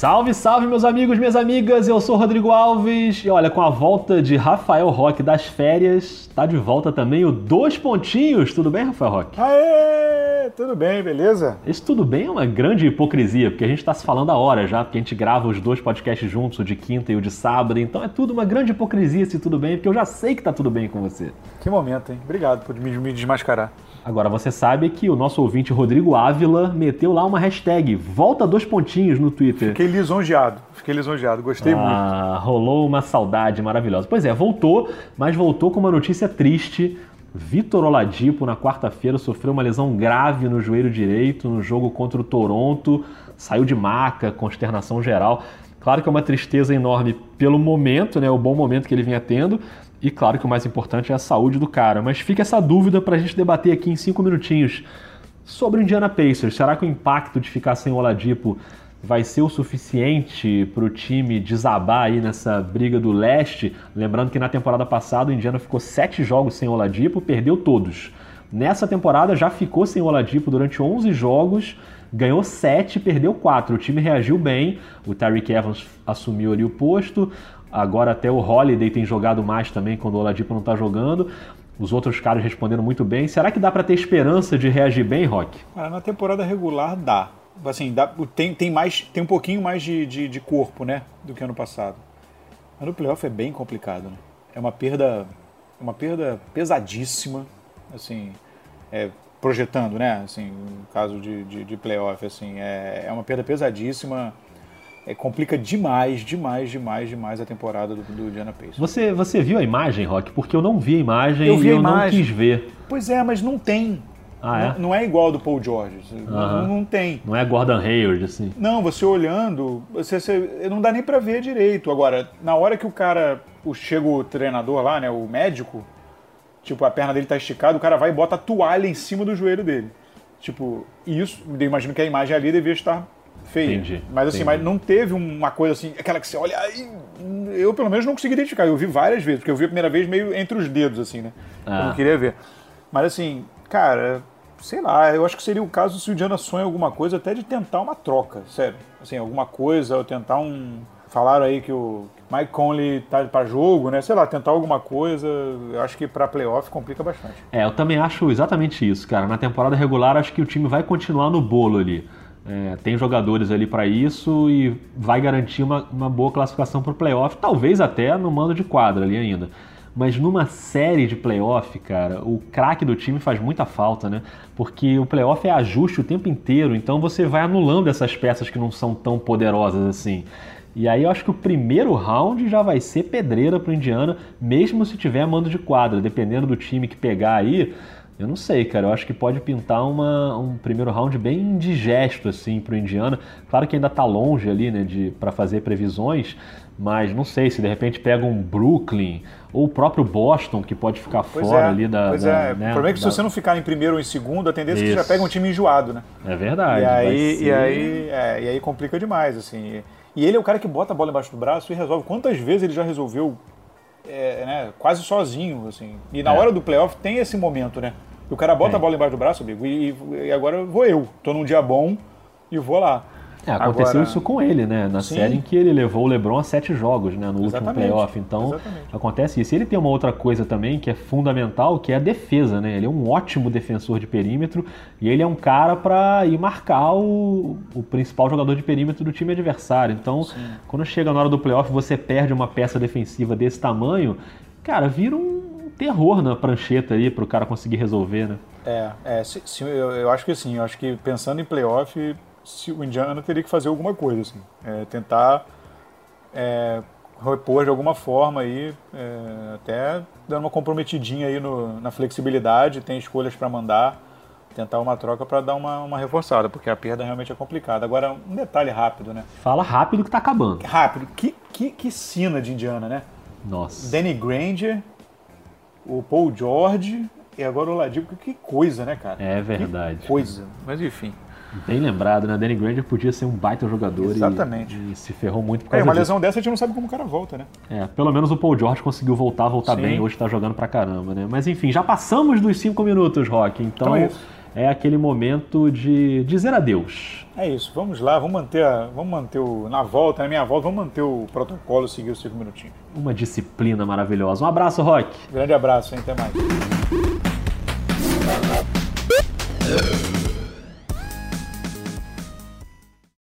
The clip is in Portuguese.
Salve, salve, meus amigos, minhas amigas. Eu sou Rodrigo Alves. E olha, com a volta de Rafael Roque das férias, tá de volta também o Dois Pontinhos. Tudo bem, Rafael Roque? Aê! Tudo bem, beleza? Esse tudo bem é uma grande hipocrisia, porque a gente tá se falando a hora já, porque a gente grava os dois podcasts juntos, o de quinta e o de sábado. Então é tudo uma grande hipocrisia se tudo bem, porque eu já sei que tá tudo bem com você. Que momento, hein? Obrigado por me desmascarar. Agora você sabe que o nosso ouvinte Rodrigo Ávila meteu lá uma hashtag Volta Dois Pontinhos no Twitter. Fiquei lisonjeado, fiquei lisonjeado, gostei ah, muito. Rolou uma saudade maravilhosa. Pois é, voltou, mas voltou com uma notícia triste. Vitor Oladipo, na quarta-feira, sofreu uma lesão grave no joelho direito no jogo contra o Toronto. Saiu de maca, consternação geral. Claro que é uma tristeza enorme pelo momento, né, o bom momento que ele vinha tendo, e claro que o mais importante é a saúde do cara. Mas fica essa dúvida para a gente debater aqui em cinco minutinhos sobre o Indiana Pacers. Será que o impacto de ficar sem o Oladipo vai ser o suficiente para o time desabar aí nessa briga do leste? Lembrando que na temporada passada o Indiana ficou sete jogos sem Oladipo, perdeu todos. Nessa temporada já ficou sem Oladipo durante 11 jogos, ganhou 7, perdeu 4. O time reagiu bem, o Tyreek Evans assumiu ali o posto, Agora até o Holiday tem jogado mais também quando o Oladipo não está jogando. Os outros caras respondendo muito bem. Será que dá para ter esperança de reagir bem, Rock? na temporada regular dá. Assim, dá, tem, tem, mais, tem um pouquinho mais de, de, de, corpo, né? Do que ano passado. Mas no playoff é bem complicado, né? É uma perda, uma perda pesadíssima, assim, é, projetando, né? Assim, no caso de, de, de playoff, assim, é, é uma perda pesadíssima é, complica demais, demais, demais, demais a temporada do, do Indiana Pacers. Você, você viu a imagem, Rock? Porque eu não vi a imagem eu vi e eu imagem. não quis ver. Pois é, mas não tem. Ah, é? Não, não, é igual do Paul George. Não, não, tem. Não é Gordon Hayward, assim. Não, você olhando, você, você não dá nem para ver direito. Agora, na hora que o cara, o, chega o treinador lá, né, o médico, tipo, a perna dele tá esticada, o cara vai e bota a toalha em cima do joelho dele. Tipo, isso, eu imagino que a imagem ali devia estar feia. Entendi, mas assim, entendi. mas não teve uma coisa assim, aquela que você olha. Eu pelo menos não consegui identificar. Eu vi várias vezes, porque eu vi a primeira vez meio entre os dedos, assim, né? Ah. Eu não queria ver. Mas assim, cara, sei lá, eu acho que seria o caso se o Diana sonha alguma coisa, até de tentar uma troca, sério. Assim, alguma coisa, ou tentar um. Falaram aí que o Mike Conley tá para jogo, né? Sei lá, tentar alguma coisa. Eu acho que para playoff complica bastante. É, eu também acho exatamente isso, cara. Na temporada regular, acho que o time vai continuar no bolo ali. É, tem jogadores ali para isso e vai garantir uma, uma boa classificação para o playoff, talvez até no mando de quadra ali ainda. Mas numa série de playoff, cara, o craque do time faz muita falta, né? Porque o playoff é ajuste o tempo inteiro, então você vai anulando essas peças que não são tão poderosas assim. E aí eu acho que o primeiro round já vai ser pedreira para o Indiana, mesmo se tiver mando de quadra, dependendo do time que pegar aí eu não sei, cara. Eu acho que pode pintar uma, um primeiro round bem indigesto, assim, pro Indiana. Claro que ainda tá longe ali, né, de, para fazer previsões, mas não sei se de repente pega um Brooklyn ou o próprio Boston, que pode ficar pois fora é, ali da. Pois da, é, né, o problema é que da... se você não ficar em primeiro ou em segundo, a tendência Isso. é que você já pega um time enjoado, né? É verdade. E aí, ser... e aí, é, e aí complica demais, assim. E ele é o cara que bota a bola embaixo do braço e resolve. Quantas vezes ele já resolveu é, né, quase sozinho, assim. E na é. hora do playoff tem esse momento, né? E o cara bota é. a bola embaixo do braço, amigo, e, e, agora vou eu. Tô num dia bom e vou lá. É, aconteceu Agora... isso com ele, né? Na Sim. série em que ele levou o LeBron a sete jogos, né? No Exatamente. último playoff. Então, Exatamente. acontece isso. E ele tem uma outra coisa também que é fundamental, que é a defesa, né? Ele é um ótimo defensor de perímetro e ele é um cara para ir marcar o, o principal jogador de perímetro do time adversário. Então, Sim. quando chega na hora do playoff, você perde uma peça defensiva desse tamanho, cara, vira um terror na prancheta aí para o cara conseguir resolver, né? É, é se, se, eu, eu, acho que sim, eu acho que pensando em playoff, se, o Indiana teria que fazer alguma coisa, assim, é, tentar é, repor de alguma forma aí, é, até dando uma comprometidinha aí no, na flexibilidade, tem escolhas para mandar, tentar uma troca para dar uma, uma reforçada, porque a perda realmente é complicada. Agora, um detalhe rápido, né? Fala rápido que tá acabando. Rápido. Que, que, que sina de Indiana, né? Nossa. Danny Granger, o Paul George e agora o Ladipo. Que coisa, né, cara? É verdade. Que coisa. Mas enfim. Bem lembrado, né? Danny Granger podia ser um baita jogador Exatamente. E, e se ferrou muito por causa É, uma disso. lesão dessa a gente não sabe como o cara volta, né? É, pelo menos o Paul George conseguiu voltar, voltar Sim. bem. Hoje tá jogando pra caramba, né? Mas enfim, já passamos dos cinco minutos, Rock. Então, então é, é aquele momento de dizer adeus. É isso, vamos lá, vamos manter, a, vamos manter o. Na volta, na minha volta, vamos manter o protocolo, seguir os cinco minutinhos. Uma disciplina maravilhosa. Um abraço, Rock. Grande abraço, hein? Até mais.